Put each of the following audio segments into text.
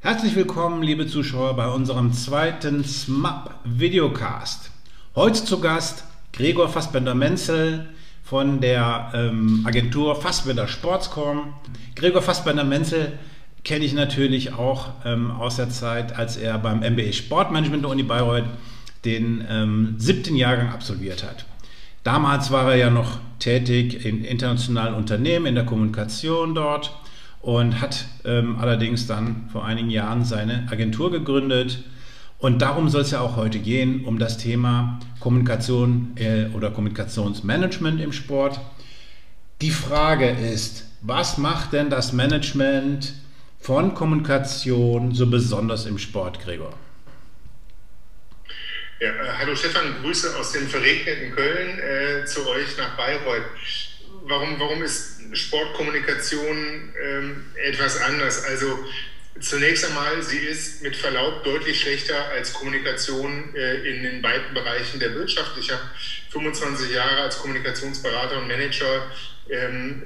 Herzlich willkommen, liebe Zuschauer, bei unserem zweiten SMAP Videocast. Heute zu Gast Gregor Fassbender-Menzel von der ähm, Agentur Fassbender Sportscom. Gregor Fassbender-Menzel kenne ich natürlich auch ähm, aus der Zeit, als er beim MBA Sportmanagement der Uni Bayreuth den ähm, siebten Jahrgang absolviert hat. Damals war er ja noch tätig in internationalen Unternehmen, in der Kommunikation dort und hat ähm, allerdings dann vor einigen Jahren seine Agentur gegründet. Und darum soll es ja auch heute gehen, um das Thema Kommunikation äh, oder Kommunikationsmanagement im Sport. Die Frage ist, was macht denn das Management von Kommunikation so besonders im Sport, Gregor? Ja, äh, hallo Stefan, Grüße aus dem verregneten Köln äh, zu euch nach Bayreuth. Warum, warum ist Sportkommunikation ähm, etwas anders. Also zunächst einmal, sie ist mit Verlaub deutlich schlechter als Kommunikation äh, in den weiten Bereichen der Wirtschaft. Ich habe 25 Jahre als Kommunikationsberater und Manager ähm,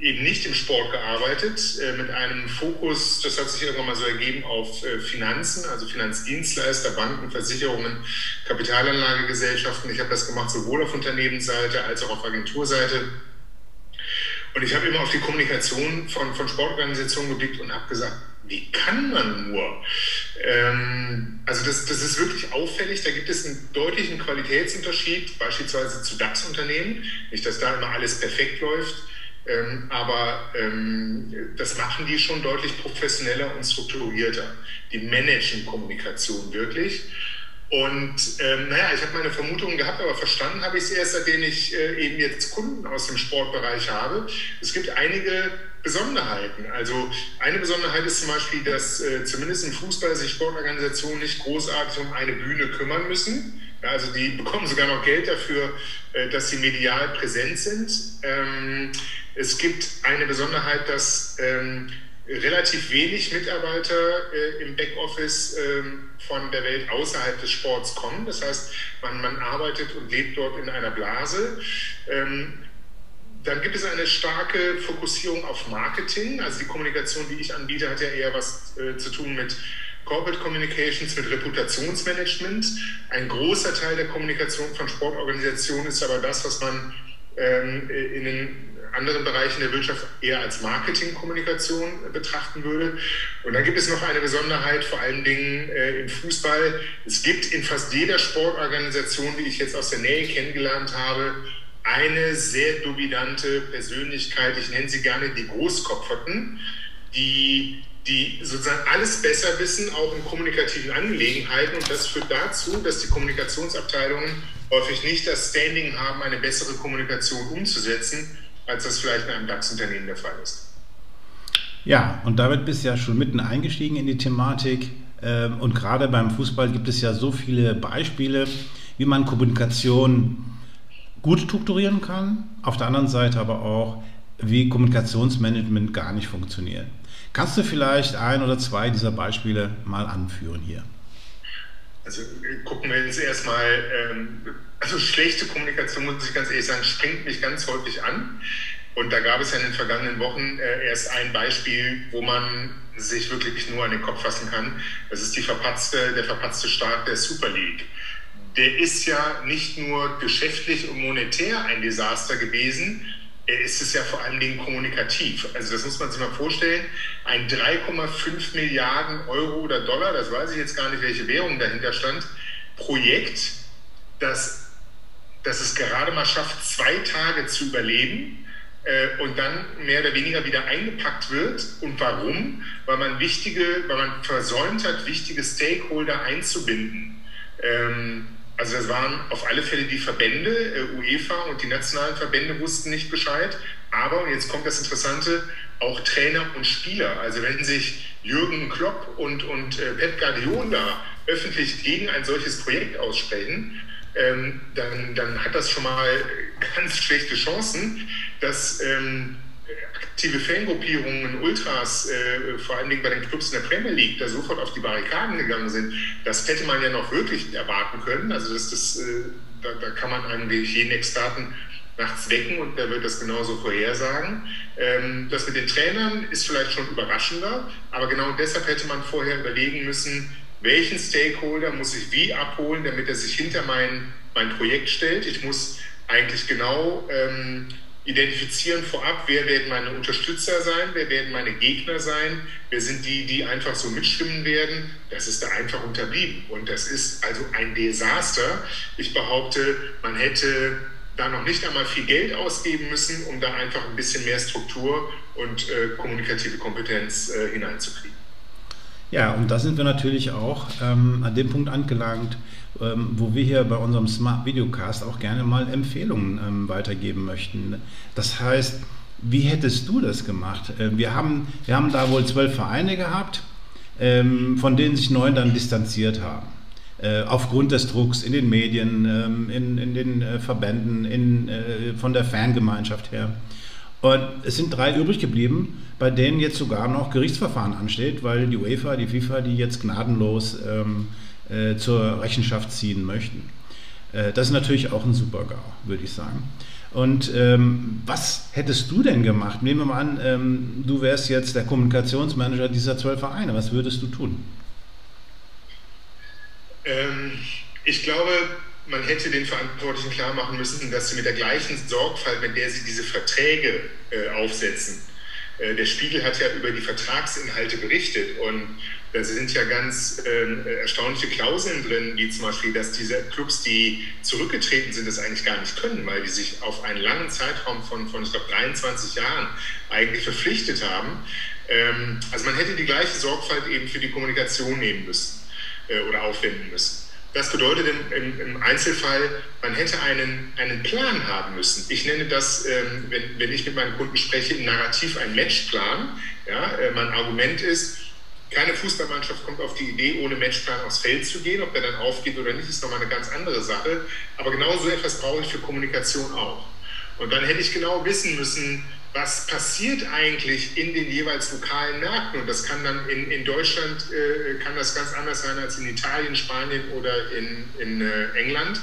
eben nicht im Sport gearbeitet, äh, mit einem Fokus, das hat sich irgendwann mal so ergeben, auf äh, Finanzen, also Finanzdienstleister, Banken, Versicherungen, Kapitalanlagegesellschaften. Ich habe das gemacht sowohl auf Unternehmensseite als auch auf Agenturseite und ich habe immer auf die Kommunikation von, von Sportorganisationen geblickt und habe gesagt, wie kann man nur? Ähm, also das, das ist wirklich auffällig. Da gibt es einen deutlichen Qualitätsunterschied, beispielsweise zu DAX-Unternehmen. Nicht, dass da immer alles perfekt läuft, ähm, aber ähm, das machen die schon deutlich professioneller und strukturierter. Die managen Kommunikation wirklich. Und ähm, naja, ich habe meine Vermutungen gehabt, aber verstanden habe ich es erst, seitdem ich äh, eben jetzt Kunden aus dem Sportbereich habe. Es gibt einige Besonderheiten. Also eine Besonderheit ist zum Beispiel, dass äh, zumindest im Fußball sich Sportorganisationen nicht großartig um eine Bühne kümmern müssen. Ja, also die bekommen sogar noch Geld dafür, äh, dass sie medial präsent sind. Ähm, es gibt eine Besonderheit, dass ähm, relativ wenig Mitarbeiter äh, im Backoffice ähm, von der Welt außerhalb des Sports kommen. Das heißt, man, man arbeitet und lebt dort in einer Blase. Ähm, dann gibt es eine starke Fokussierung auf Marketing. Also die Kommunikation, die ich anbiete, hat ja eher was äh, zu tun mit Corporate Communications, mit Reputationsmanagement. Ein großer Teil der Kommunikation von Sportorganisationen ist aber das, was man ähm, in den anderen Bereichen der Wirtschaft eher als Marketingkommunikation betrachten würde. Und dann gibt es noch eine Besonderheit, vor allen Dingen äh, im Fußball. Es gibt in fast jeder Sportorganisation, die ich jetzt aus der Nähe kennengelernt habe, eine sehr dominante Persönlichkeit, ich nenne sie gerne die Großkopferten, die die sozusagen alles besser wissen, auch in kommunikativen Angelegenheiten. Und das führt dazu, dass die Kommunikationsabteilungen häufig nicht das Standing haben, eine bessere Kommunikation umzusetzen, als das vielleicht in einem DAX-Unternehmen der Fall ist. Ja, und damit bist du ja schon mitten eingestiegen in die Thematik. Ähm, und gerade beim Fußball gibt es ja so viele Beispiele, wie man Kommunikation gut strukturieren kann. Auf der anderen Seite aber auch, wie Kommunikationsmanagement gar nicht funktioniert. Kannst du vielleicht ein oder zwei dieser Beispiele mal anführen hier? Also gucken wir uns erstmal, ähm, also schlechte Kommunikation, muss ich ganz ehrlich sagen, springt mich ganz häufig an. Und da gab es ja in den vergangenen Wochen äh, erst ein Beispiel, wo man sich wirklich nur an den Kopf fassen kann. Das ist die verpatzte, der verpatzte Start der Super League. Der ist ja nicht nur geschäftlich und monetär ein Desaster gewesen, ist es ja vor allen Dingen kommunikativ. Also das muss man sich mal vorstellen. Ein 3,5 Milliarden Euro oder Dollar, das weiß ich jetzt gar nicht, welche Währung dahinter stand, Projekt, das, das es gerade mal schafft, zwei Tage zu überleben äh, und dann mehr oder weniger wieder eingepackt wird. Und warum? Weil man wichtige, weil man versäumt hat, wichtige Stakeholder einzubinden. Ähm, also das waren auf alle Fälle die Verbände, äh, UEFA und die nationalen Verbände wussten nicht Bescheid. Aber, und jetzt kommt das Interessante, auch Trainer und Spieler. Also wenn sich Jürgen Klopp und, und äh, Pep Guardiola öffentlich gegen ein solches Projekt aussprechen, ähm, dann, dann hat das schon mal ganz schlechte Chancen, dass ähm, aktive Fangruppierungen, Ultras, äh, vor allen Dingen bei den Clubs in der Premier League, da sofort auf die Barrikaden gegangen sind, das hätte man ja noch wirklich erwarten können. Also das, das, äh, da, da, kann man eigentlich jeden Experten nachts wecken und der wird das genauso vorhersagen. Ähm, das mit den Trainern ist vielleicht schon überraschender, aber genau deshalb hätte man vorher überlegen müssen, welchen Stakeholder muss ich wie abholen, damit er sich hinter mein, mein Projekt stellt. Ich muss eigentlich genau ähm, identifizieren vorab, wer werden meine Unterstützer sein, wer werden meine Gegner sein, wer sind die, die einfach so mitstimmen werden. Das ist da einfach unterblieben. Und das ist also ein Desaster. Ich behaupte, man hätte da noch nicht einmal viel Geld ausgeben müssen, um da einfach ein bisschen mehr Struktur und äh, kommunikative Kompetenz äh, hineinzukriegen. Ja, und da sind wir natürlich auch ähm, an dem Punkt angelangt, ähm, wo wir hier bei unserem Smart Videocast auch gerne mal Empfehlungen ähm, weitergeben möchten. Das heißt, wie hättest du das gemacht? Äh, wir, haben, wir haben da wohl zwölf Vereine gehabt, ähm, von denen sich neun dann distanziert haben. Äh, aufgrund des Drucks in den Medien, ähm, in, in den äh, Verbänden, in, äh, von der Fangemeinschaft her. Und es sind drei übrig geblieben, bei denen jetzt sogar noch Gerichtsverfahren ansteht, weil die UEFA, die FIFA, die jetzt gnadenlos ähm, äh, zur Rechenschaft ziehen möchten. Äh, das ist natürlich auch ein Super-GAU, würde ich sagen. Und ähm, was hättest du denn gemacht? Nehmen wir mal an, ähm, du wärst jetzt der Kommunikationsmanager dieser zwölf Vereine. Was würdest du tun? Ähm, ich glaube, man hätte den Verantwortlichen klar machen müssen, dass sie mit der gleichen Sorgfalt, mit der sie diese Verträge äh, aufsetzen, äh, der Spiegel hat ja über die Vertragsinhalte berichtet und da sind ja ganz äh, erstaunliche Klauseln drin, wie zum Beispiel, dass diese Clubs, die zurückgetreten sind, das eigentlich gar nicht können, weil die sich auf einen langen Zeitraum von, von ich glaube, 23 Jahren eigentlich verpflichtet haben. Ähm, also man hätte die gleiche Sorgfalt eben für die Kommunikation nehmen müssen äh, oder aufwenden müssen. Das bedeutet im, im, Einzelfall, man hätte einen, einen Plan haben müssen. Ich nenne das, ähm, wenn, wenn ich mit meinen Kunden spreche, im Narrativ ein Matchplan. Ja, äh, mein Argument ist, keine Fußballmannschaft kommt auf die Idee, ohne Matchplan aufs Feld zu gehen. Ob der dann aufgeht oder nicht, ist nochmal eine ganz andere Sache. Aber genau so etwas brauche ich für Kommunikation auch. Und dann hätte ich genau wissen müssen, was passiert eigentlich in den jeweils lokalen Märkten. Und das kann dann in, in Deutschland, äh, kann das ganz anders sein als in Italien, Spanien oder in, in äh, England,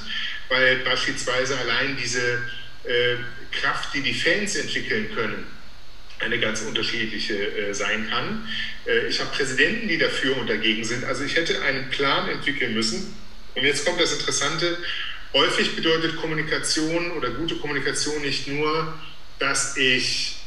weil beispielsweise allein diese äh, Kraft, die die Fans entwickeln können, eine ganz unterschiedliche äh, sein kann. Äh, ich habe Präsidenten, die dafür und dagegen sind. Also ich hätte einen Plan entwickeln müssen. Und jetzt kommt das Interessante. Häufig bedeutet Kommunikation oder gute Kommunikation nicht nur, dass ich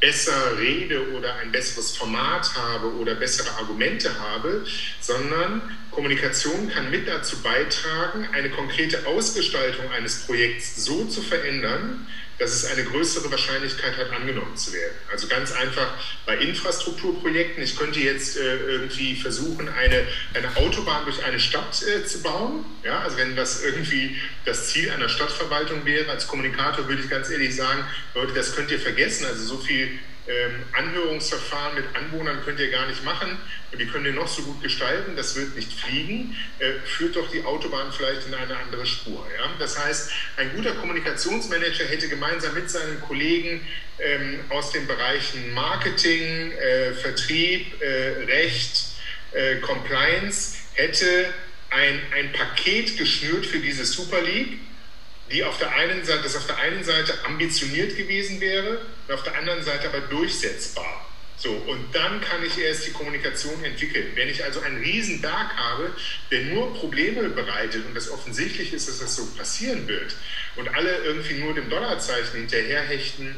besser rede oder ein besseres Format habe oder bessere Argumente habe, sondern Kommunikation kann mit dazu beitragen, eine konkrete Ausgestaltung eines Projekts so zu verändern, dass es eine größere Wahrscheinlichkeit hat, angenommen zu werden. Also ganz einfach bei Infrastrukturprojekten. Ich könnte jetzt äh, irgendwie versuchen, eine, eine Autobahn durch eine Stadt äh, zu bauen. Ja, also wenn das irgendwie das Ziel einer Stadtverwaltung wäre, als Kommunikator würde ich ganz ehrlich sagen, Leute, das könnt ihr vergessen. Also so viel ähm, Anhörungsverfahren mit Anwohnern könnt ihr gar nicht machen und die können ihr noch so gut gestalten, das wird nicht fliegen, äh, führt doch die Autobahn vielleicht in eine andere Spur. Ja? Das heißt, ein guter Kommunikationsmanager hätte gemeinsam mit seinen Kollegen ähm, aus den Bereichen Marketing, äh, Vertrieb, äh, Recht, äh, Compliance, hätte ein, ein Paket geschnürt für diese Super League, die auf der einen Seite, das auf der einen Seite ambitioniert gewesen wäre und auf der anderen Seite aber durchsetzbar. So, und dann kann ich erst die Kommunikation entwickeln. Wenn ich also einen riesen Berg habe, der nur Probleme bereitet und das offensichtlich ist, dass das so passieren wird und alle irgendwie nur dem Dollarzeichen hinterherhechten,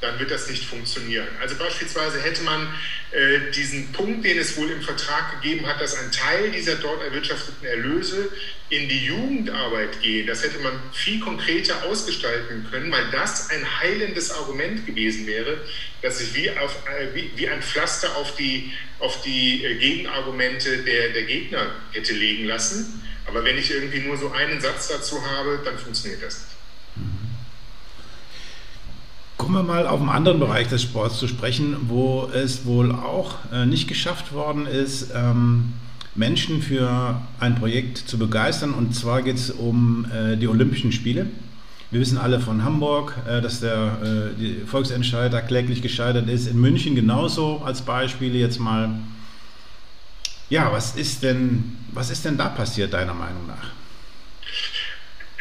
dann wird das nicht funktionieren. Also beispielsweise hätte man äh, diesen Punkt, den es wohl im Vertrag gegeben hat, dass ein Teil dieser dort erwirtschafteten Erlöse in die Jugendarbeit geht, das hätte man viel konkreter ausgestalten können, weil das ein heilendes Argument gewesen wäre, das sich wie, auf, äh, wie, wie ein Pflaster auf die, auf die äh, Gegenargumente der, der Gegner hätte legen lassen. Aber wenn ich irgendwie nur so einen Satz dazu habe, dann funktioniert das nicht. Kommen wir mal auf einen anderen Bereich des Sports zu sprechen, wo es wohl auch äh, nicht geschafft worden ist, ähm, Menschen für ein Projekt zu begeistern. Und zwar geht es um äh, die Olympischen Spiele. Wir wissen alle von Hamburg, äh, dass der Volksentscheid da kläglich gescheitert ist. In München genauso als Beispiele jetzt mal. Ja, was ist denn, was ist denn da passiert, deiner Meinung nach?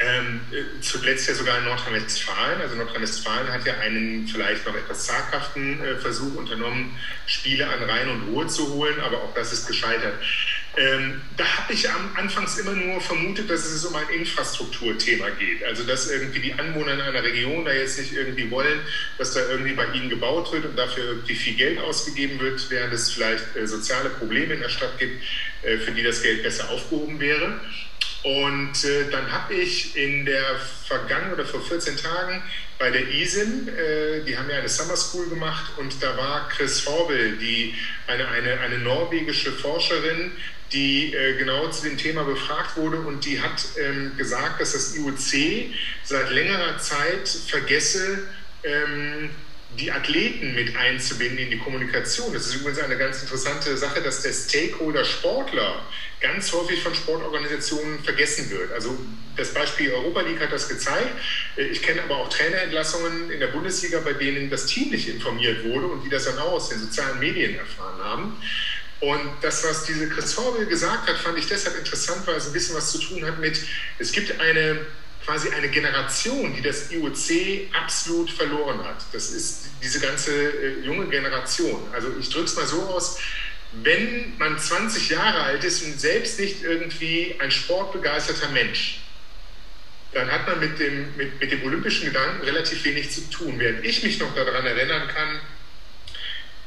Ähm, zuletzt ja sogar in Nordrhein-Westfalen. Also Nordrhein-Westfalen hat ja einen vielleicht noch etwas zaghaften äh, Versuch unternommen, Spiele an Rhein und Ruhe zu holen, aber auch das ist gescheitert. Ähm, da habe ich am anfangs immer nur vermutet, dass es um ein Infrastrukturthema geht. Also dass irgendwie die Anwohner in einer Region da jetzt nicht irgendwie wollen, dass da irgendwie bei ihnen gebaut wird und dafür irgendwie viel Geld ausgegeben wird, während es vielleicht äh, soziale Probleme in der Stadt gibt, äh, für die das Geld besser aufgehoben wäre. Und äh, dann habe ich in der vergangenen oder vor 14 Tagen bei der ISIM, äh, die haben ja eine Summer School gemacht und da war Chris Horbel, die, eine, eine, eine norwegische Forscherin, die äh, genau zu dem Thema befragt wurde und die hat ähm, gesagt, dass das IOC seit längerer Zeit vergesse, ähm, die Athleten mit einzubinden in die Kommunikation. Das ist übrigens eine ganz interessante Sache, dass der Stakeholder Sportler ganz häufig von Sportorganisationen vergessen wird. Also das Beispiel Europa League hat das gezeigt. Ich kenne aber auch Trainerentlassungen in der Bundesliga, bei denen das Team nicht informiert wurde und die das dann auch aus den sozialen Medien erfahren haben. Und das, was diese Chris Horwell gesagt hat, fand ich deshalb interessant, weil es ein bisschen was zu tun hat mit, es gibt eine quasi eine Generation, die das IOC absolut verloren hat. Das ist diese ganze äh, junge Generation. Also ich drücke es mal so aus, wenn man 20 Jahre alt ist und selbst nicht irgendwie ein sportbegeisterter Mensch, dann hat man mit dem, mit, mit dem olympischen Gedanken relativ wenig zu tun. Während ich mich noch daran erinnern kann,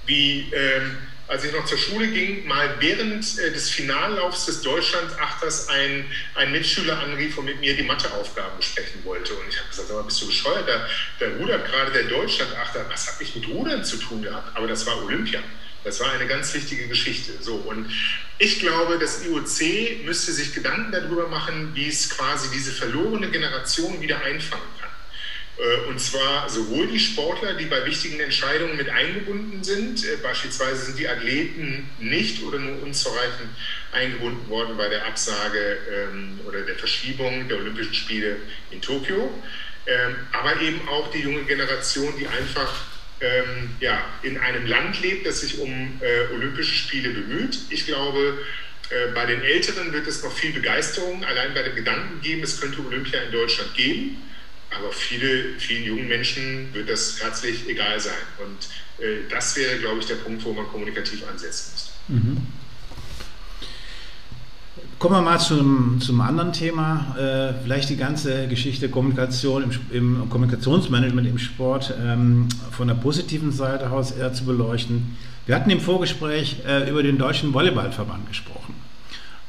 wie ähm, als ich noch zur Schule ging, mal während äh, des Finallaufs des Deutschlandachters ein, ein Mitschüler anrief und mit mir die Matheaufgaben besprechen wollte. Und ich habe gesagt, aber bist du bescheuert? Da, da rudert gerade der Deutschlandachter. Was habe ich mit Rudern zu tun gehabt? Aber das war Olympia. Das war eine ganz wichtige Geschichte. So, und ich glaube, das IOC müsste sich Gedanken darüber machen, wie es quasi diese verlorene Generation wieder einfangen kann. Äh, und zwar sowohl die Sportler, die bei wichtigen Entscheidungen mit eingebunden sind, äh, beispielsweise sind die Athleten nicht oder nur unzureichend eingebunden worden bei der Absage ähm, oder der Verschiebung der Olympischen Spiele in Tokio, ähm, aber eben auch die junge Generation, die einfach ähm, in einem Land lebt, das sich um äh, Olympische Spiele bemüht. Ich glaube, bei den Älteren wird es noch viel Begeisterung allein bei dem Gedanken geben, es könnte Olympia in Deutschland geben. Aber viele, vielen jungen Menschen wird das herzlich egal sein. Und äh, das wäre, glaube ich, der Punkt, wo man kommunikativ ansetzen müsste. Mhm. Kommen wir mal zum, zum anderen Thema, äh, vielleicht die ganze Geschichte Kommunikation im, im Kommunikationsmanagement im Sport ähm, von der positiven Seite aus eher zu beleuchten. Wir hatten im Vorgespräch äh, über den Deutschen Volleyballverband gesprochen.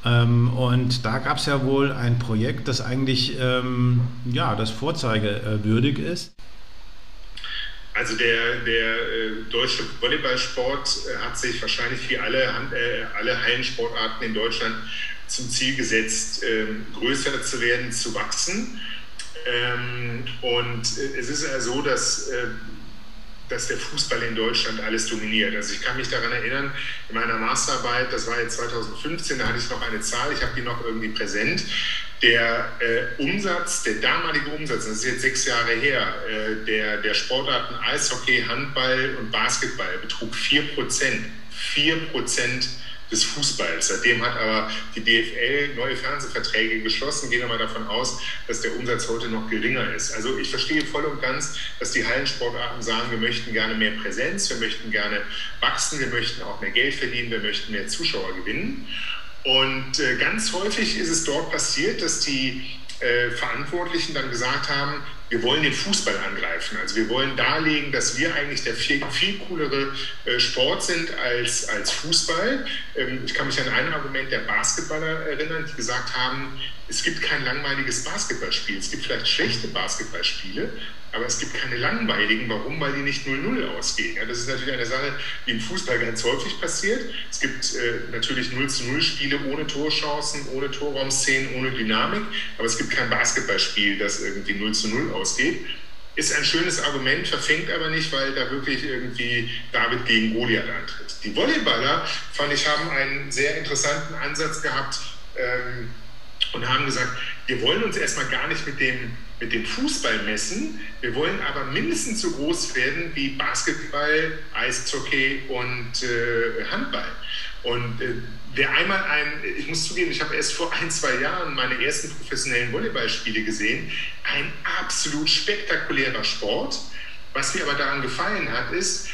Ähm, und da gab es ja wohl ein Projekt, das eigentlich ähm, ja, das vorzeigewürdig ist. Also der, der äh, deutsche Volleyballsport äh, hat sich wahrscheinlich wie alle, äh, alle Hallensportarten in Deutschland zum Ziel gesetzt, ähm, größer zu werden, zu wachsen. Ähm, und es ist ja so, dass dass der Fußball in Deutschland alles dominiert. Also ich kann mich daran erinnern, in meiner Masterarbeit, das war jetzt 2015, da hatte ich noch eine Zahl, ich habe die noch irgendwie präsent. Der äh, Umsatz, der damalige Umsatz, das ist jetzt sechs Jahre her, äh, der, der Sportarten Eishockey, Handball und Basketball betrug 4 Prozent. 4 Prozent des Fußballs. Seitdem hat aber die DFL neue Fernsehverträge geschlossen. Gehen wir mal davon aus, dass der Umsatz heute noch geringer ist. Also ich verstehe voll und ganz, dass die Hallensportarten sagen, wir möchten gerne mehr Präsenz, wir möchten gerne wachsen, wir möchten auch mehr Geld verdienen, wir möchten mehr Zuschauer gewinnen. Und äh, ganz häufig ist es dort passiert, dass die äh, Verantwortlichen dann gesagt haben, wir wollen den Fußball angreifen. Also wir wollen darlegen, dass wir eigentlich der viel, viel coolere äh, Sport sind als, als Fußball. Ähm, ich kann mich an ein Argument der Basketballer erinnern, die gesagt haben, es gibt kein langweiliges Basketballspiel. Es gibt vielleicht schlechte Basketballspiele, aber es gibt keine langweiligen. Warum? Weil die nicht 0-0 ausgehen. Ja, das ist natürlich eine Sache, die im Fußball ganz häufig passiert. Es gibt äh, natürlich 0-0 Spiele ohne Torchancen, ohne Torraumszenen, ohne Dynamik, aber es gibt kein Basketballspiel, das irgendwie 0-0 ausgeht. Ist ein schönes Argument, verfängt aber nicht, weil da wirklich irgendwie David gegen Goliath antritt. Die Volleyballer, fand ich, haben einen sehr interessanten Ansatz gehabt, ähm, und haben gesagt, wir wollen uns erstmal gar nicht mit dem, mit dem Fußball messen, wir wollen aber mindestens so groß werden wie Basketball, Eishockey und äh, Handball. Und äh, wer einmal ein, ich muss zugeben, ich habe erst vor ein, zwei Jahren meine ersten professionellen Volleyballspiele gesehen, ein absolut spektakulärer Sport. Was mir aber daran gefallen hat, ist,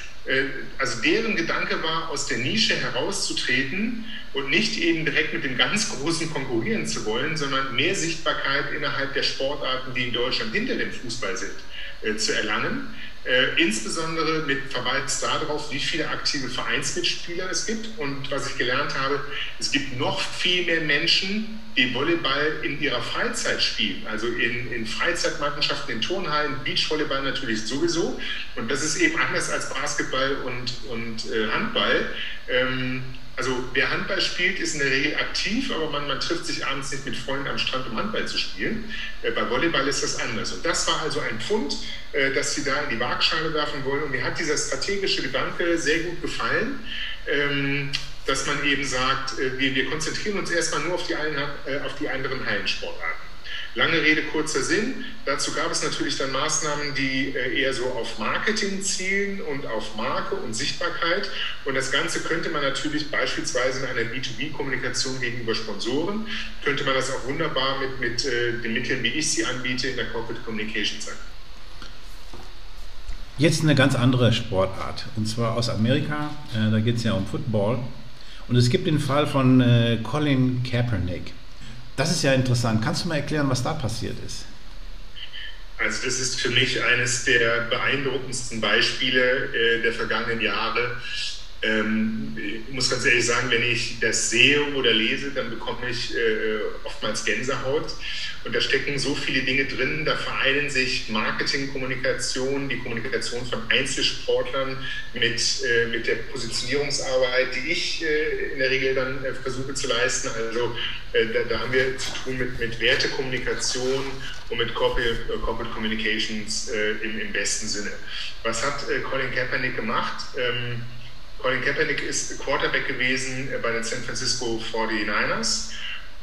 also deren Gedanke war, aus der Nische herauszutreten und nicht eben direkt mit dem ganz Großen konkurrieren zu wollen, sondern mehr Sichtbarkeit innerhalb der Sportarten, die in Deutschland hinter dem Fußball sind, äh, zu erlangen. Äh, insbesondere mit Verweis darauf, wie viele aktive Vereinsmitspieler es gibt. Und was ich gelernt habe, es gibt noch viel mehr Menschen, die Volleyball in ihrer Freizeit spielen. Also in, in Freizeitmannschaften, in Turnhallen, Beachvolleyball natürlich sowieso. Und das ist eben anders als Basketball und, und äh, Handball. Ähm, also wer Handball spielt, ist in der Regel aktiv, aber man, man trifft sich abends nicht mit Freunden am Strand, um Handball zu spielen. Äh, bei Volleyball ist das anders. Und das war also ein Pfund, äh, dass sie da in die Waagschale werfen wollen. Und mir hat dieser strategische Gedanke sehr gut gefallen. Ähm, dass man eben sagt, äh, wir, wir konzentrieren uns erstmal nur auf die, einen, äh, auf die anderen Hallensportarten. Lange Rede, kurzer Sinn. Dazu gab es natürlich dann Maßnahmen, die äh, eher so auf Marketing zielen und auf Marke und Sichtbarkeit. Und das Ganze könnte man natürlich beispielsweise in einer B2B-Kommunikation gegenüber Sponsoren, könnte man das auch wunderbar mit, mit äh, den Mitteln, wie ich sie anbiete, in der Corporate Communication zeigen. Jetzt eine ganz andere Sportart, und zwar aus Amerika. Äh, da geht es ja um Football. Und es gibt den Fall von Colin Kaepernick. Das ist ja interessant. Kannst du mal erklären, was da passiert ist? Also das ist für mich eines der beeindruckendsten Beispiele äh, der vergangenen Jahre. Ähm, ich muss ganz ehrlich sagen, wenn ich das sehe oder lese, dann bekomme ich äh, oftmals Gänsehaut. Und da stecken so viele Dinge drin. Da vereinen sich Marketing, Kommunikation, die Kommunikation von Einzelsportlern mit, äh, mit der Positionierungsarbeit, die ich äh, in der Regel dann äh, versuche zu leisten. Also äh, da, da, haben wir zu tun mit, mit Wertekommunikation und mit Corporate, äh, Corporate Communications im, im, besten Sinne. Was hat Colin Kaepernick gemacht? Ähm, Colin Kaepernick ist Quarterback gewesen bei den San Francisco 49ers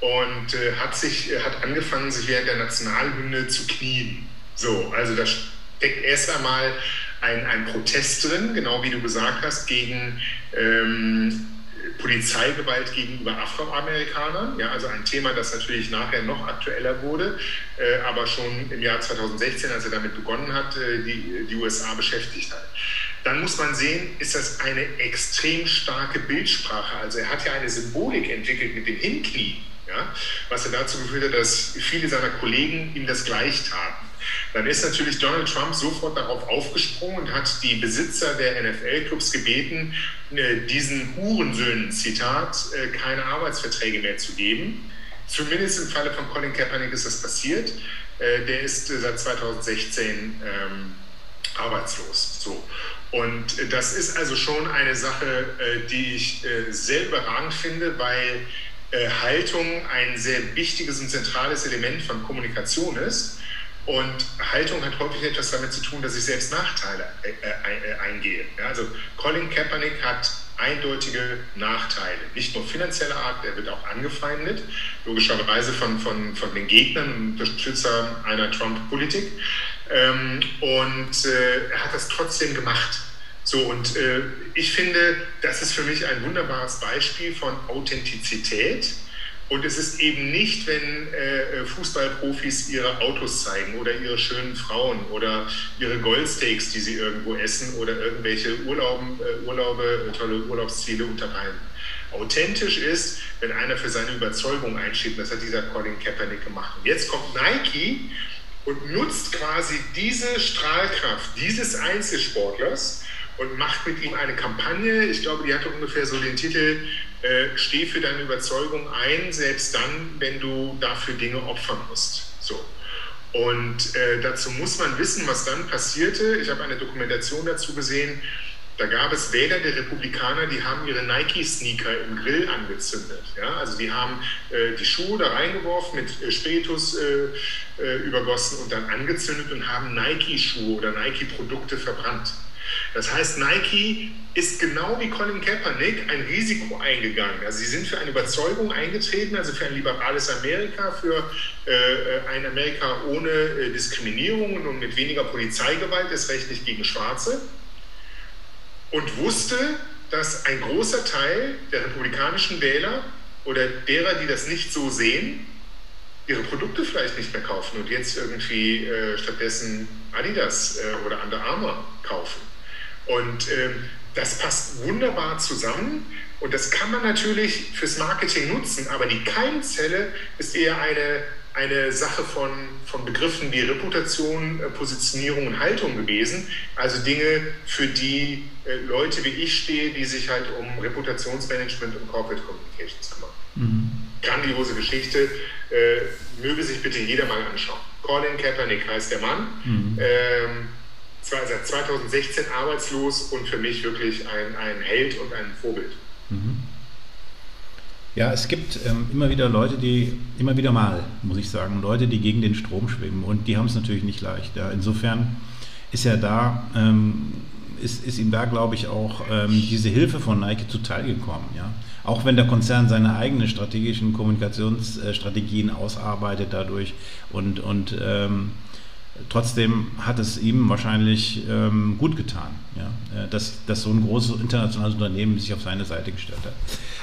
und äh, hat, sich, äh, hat angefangen, sich während der Nationalhymne zu knien. So, also da steckt erst einmal ein, ein Protest drin, genau wie du gesagt hast, gegen ähm, Polizeigewalt gegenüber Afroamerikanern. Ja, also ein Thema, das natürlich nachher noch aktueller wurde, äh, aber schon im Jahr 2016, als er damit begonnen hat, äh, die, die USA beschäftigt hat. Dann muss man sehen, ist das eine extrem starke Bildsprache. Also er hat ja eine Symbolik entwickelt mit dem Hinknien ja, was ja dazu geführt hat, dass viele seiner Kollegen ihm das gleich taten. Dann ist natürlich Donald Trump sofort darauf aufgesprungen und hat die Besitzer der NFL-Clubs gebeten, äh, diesen Hurensöhnen, Zitat, äh, keine Arbeitsverträge mehr zu geben. Zumindest im Falle von Colin Kaepernick ist das passiert. Äh, der ist seit 2016 ähm, arbeitslos. So. Und das ist also schon eine Sache, die ich sehr überragend finde, weil äh, Haltung ein sehr wichtiges und zentrales Element von Kommunikation ist. Und Haltung hat häufig etwas damit zu tun, dass ich selbst Nachteile äh, äh, äh, eingehe. Also Colin Kaepernick hat eindeutige Nachteile, nicht nur finanzieller Art, er wird auch angefeindet, logischerweise von, von, von den Gegnern Unterstützern einer Trump-Politik. Ähm, und äh, er hat das trotzdem gemacht. So, und äh, ich finde, das ist für mich ein wunderbares Beispiel von Authentizität. Und es ist eben nicht, wenn äh, Fußballprofis ihre Autos zeigen oder ihre schönen Frauen oder ihre Goldsteaks, die sie irgendwo essen oder irgendwelche Urlauben, äh, Urlaube, tolle Urlaubsziele unterhalten. Authentisch ist, wenn einer für seine Überzeugung einsteht. Das hat dieser Colin Kaepernick gemacht. Und jetzt kommt Nike und nutzt quasi diese Strahlkraft dieses Einzelsportlers und macht mit ihm eine Kampagne. Ich glaube, die hatte ungefähr so den Titel äh, Steh für deine Überzeugung ein, selbst dann, wenn du dafür Dinge opfern musst. So. Und äh, dazu muss man wissen, was dann passierte. Ich habe eine Dokumentation dazu gesehen. Da gab es Wähler der Republikaner, die haben ihre Nike-Sneaker im Grill angezündet. Ja? Also die haben äh, die Schuhe da reingeworfen, mit äh, Spiritus äh, äh übergossen und dann angezündet und haben Nike-Schuhe oder Nike-Produkte verbrannt. Das heißt, Nike ist genau wie Colin Kaepernick ein Risiko eingegangen. Also sie sind für eine Überzeugung eingetreten, also für ein liberales Amerika, für äh, ein Amerika ohne äh, Diskriminierung und mit weniger Polizeigewalt, ist rechtlich gegen Schwarze. Und wusste, dass ein großer Teil der republikanischen Wähler oder derer, die das nicht so sehen, ihre Produkte vielleicht nicht mehr kaufen und jetzt irgendwie äh, stattdessen Adidas äh, oder Under Armour kaufen. Und ähm, das passt wunderbar zusammen und das kann man natürlich fürs Marketing nutzen, aber die Keimzelle ist eher eine, eine Sache von, von Begriffen wie Reputation, äh, Positionierung und Haltung gewesen. Also Dinge, für die äh, Leute wie ich stehe, die sich halt um Reputationsmanagement und Corporate Communications kümmern. Mhm. Grandiose Geschichte, äh, möge sich bitte jeder mal anschauen. Colin Kaepernick heißt der Mann. Mhm. Ähm, seit 2016 arbeitslos und für mich wirklich ein, ein Held und ein Vorbild. Mhm. Ja, es gibt ähm, immer wieder Leute, die, immer wieder mal, muss ich sagen, Leute, die gegen den Strom schwimmen und die haben es natürlich nicht leicht. Ja. Insofern ist er da, ähm, ist, ist ihm da, glaube ich, auch ähm, diese Hilfe von Nike zuteil gekommen. Ja. Auch wenn der Konzern seine eigenen strategischen Kommunikationsstrategien ausarbeitet dadurch und, und ähm, Trotzdem hat es ihm wahrscheinlich ähm, gut getan, ja, äh, dass, dass so ein großes internationales Unternehmen sich auf seine Seite gestellt hat.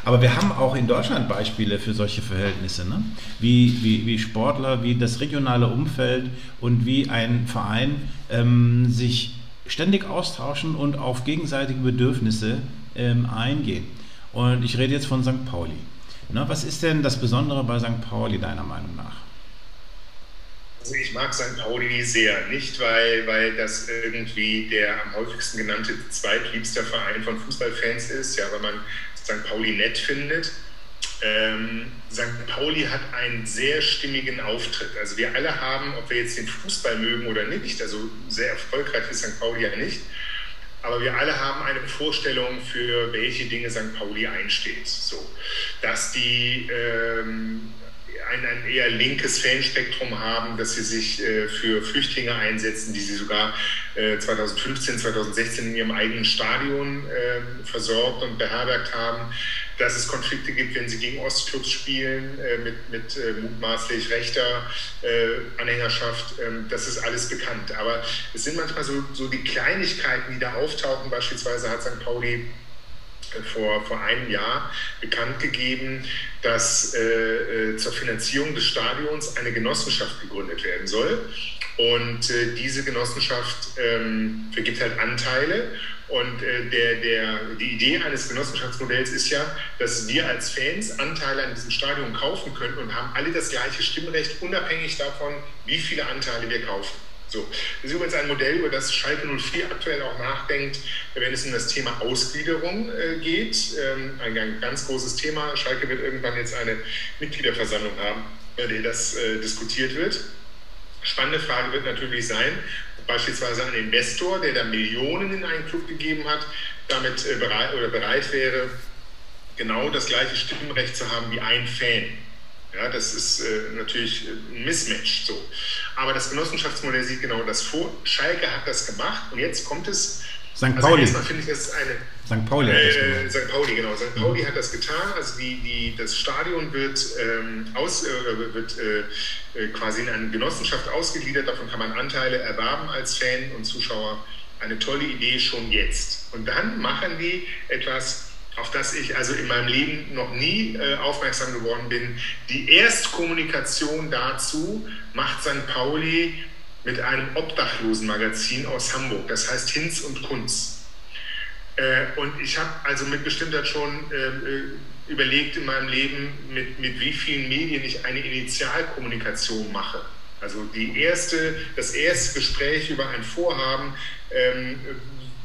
Aber wir haben auch in Deutschland Beispiele für solche Verhältnisse, ne? wie, wie, wie Sportler, wie das regionale Umfeld und wie ein Verein ähm, sich ständig austauschen und auf gegenseitige Bedürfnisse ähm, eingehen. Und ich rede jetzt von St. Pauli. Na, was ist denn das Besondere bei St. Pauli deiner Meinung nach? Also ich mag St. Pauli sehr, nicht weil, weil das irgendwie der am häufigsten genannte zweitliebster Verein von Fußballfans ist, ja, weil man St. Pauli nett findet. Ähm, St. Pauli hat einen sehr stimmigen Auftritt. Also wir alle haben, ob wir jetzt den Fußball mögen oder nicht, also sehr erfolgreich ist St. Pauli ja nicht, aber wir alle haben eine Vorstellung, für welche Dinge St. Pauli einsteht. So, dass die ähm, ein, ein eher linkes Fanspektrum haben, dass sie sich äh, für Flüchtlinge einsetzen, die sie sogar äh, 2015, 2016 in ihrem eigenen Stadion äh, versorgt und beherbergt haben, dass es Konflikte gibt, wenn sie gegen Ostclubs spielen, äh, mit, mit äh, mutmaßlich rechter äh, Anhängerschaft, ähm, das ist alles bekannt. Aber es sind manchmal so, so die Kleinigkeiten, die da auftauchen. Beispielsweise hat St. Pauli vor, vor einem Jahr bekannt gegeben, dass äh, äh, zur Finanzierung des Stadions eine Genossenschaft gegründet werden soll. Und äh, diese Genossenschaft ähm, vergibt halt Anteile. Und äh, der, der, die Idee eines Genossenschaftsmodells ist ja, dass wir als Fans Anteile an diesem Stadion kaufen können und haben alle das gleiche Stimmrecht, unabhängig davon, wie viele Anteile wir kaufen. So, das ist übrigens ein Modell, über das Schalke 04 aktuell auch nachdenkt, wenn es um das Thema Ausgliederung äh, geht. Ähm, ein, ganz großes Thema. Schalke wird irgendwann jetzt eine Mitgliederversammlung haben, bei der das äh, diskutiert wird. Spannende Frage wird natürlich sein, beispielsweise ein Investor, der da Millionen in einen Club gegeben hat, damit äh, bereit oder bereit wäre, genau das gleiche Stimmrecht zu haben wie ein Fan. Ja, das ist äh, natürlich ein Mismatch. So. Aber das Genossenschaftsmodell sieht genau das vor. Schalke hat das gemacht und jetzt kommt es. St. Also Pauli. Also finde ich das eine. St. Pauli äh, St. Pauli, genau. St. Pauli mhm. hat das getan. Also die, die, das Stadion wird, ähm, aus, äh, wird äh, äh, quasi in eine Genossenschaft ausgegliedert. Davon kann man Anteile erwerben als Fan und Zuschauer. Eine tolle Idee schon jetzt. Und dann machen die etwas auf das ich also in meinem Leben noch nie äh, aufmerksam geworden bin. Die Erstkommunikation dazu macht St. Pauli mit einem Obdachlosenmagazin aus Hamburg, das heißt Hinz und Kunz. Äh, und ich habe also mit Bestimmtheit schon ähm, äh, überlegt in meinem Leben, mit, mit wie vielen Medien ich eine Initialkommunikation mache. Also die erste, das erste Gespräch über ein Vorhaben ähm,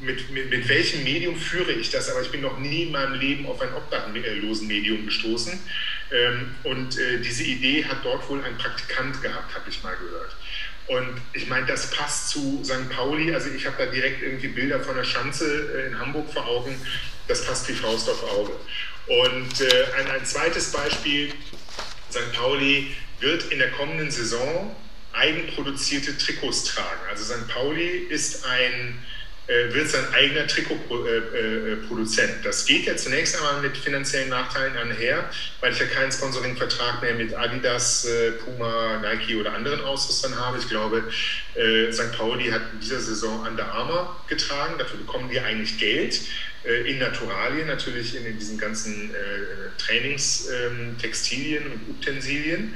mit, mit, mit, welchem Medium führe ich das, aber ich bin noch nie in meinem Leben auf ein obdachlosen Medium gestoßen. Ähm, und äh, diese Idee hat dort wohl ein Praktikant gehabt, habe ich mal gehört. Und ich meine, das passt zu St. Pauli. Also ich habe da direkt irgendwie Bilder von der Schanze äh, in Hamburg vor Augen. Das passt wie Faust auf Auge. Und äh, ein, ein zweites Beispiel, St. Pauli wird in der kommenden Saison eigenproduzierte Trikots tragen. Also St. Pauli ist ein wird sein eigener Trikotproduzent. Äh, äh, das geht ja zunächst einmal mit finanziellen Nachteilen einher, weil ich ja keinen Sponsoringvertrag mehr mit Adidas, Puma, Nike oder anderen Ausrüstern habe. Ich glaube, St. Pauli hat in dieser Saison Under Armour getragen. Dafür bekommen die eigentlich Geld in Naturalien, natürlich in, diesen ganzen Trainingstextilien ähm, und Utensilien.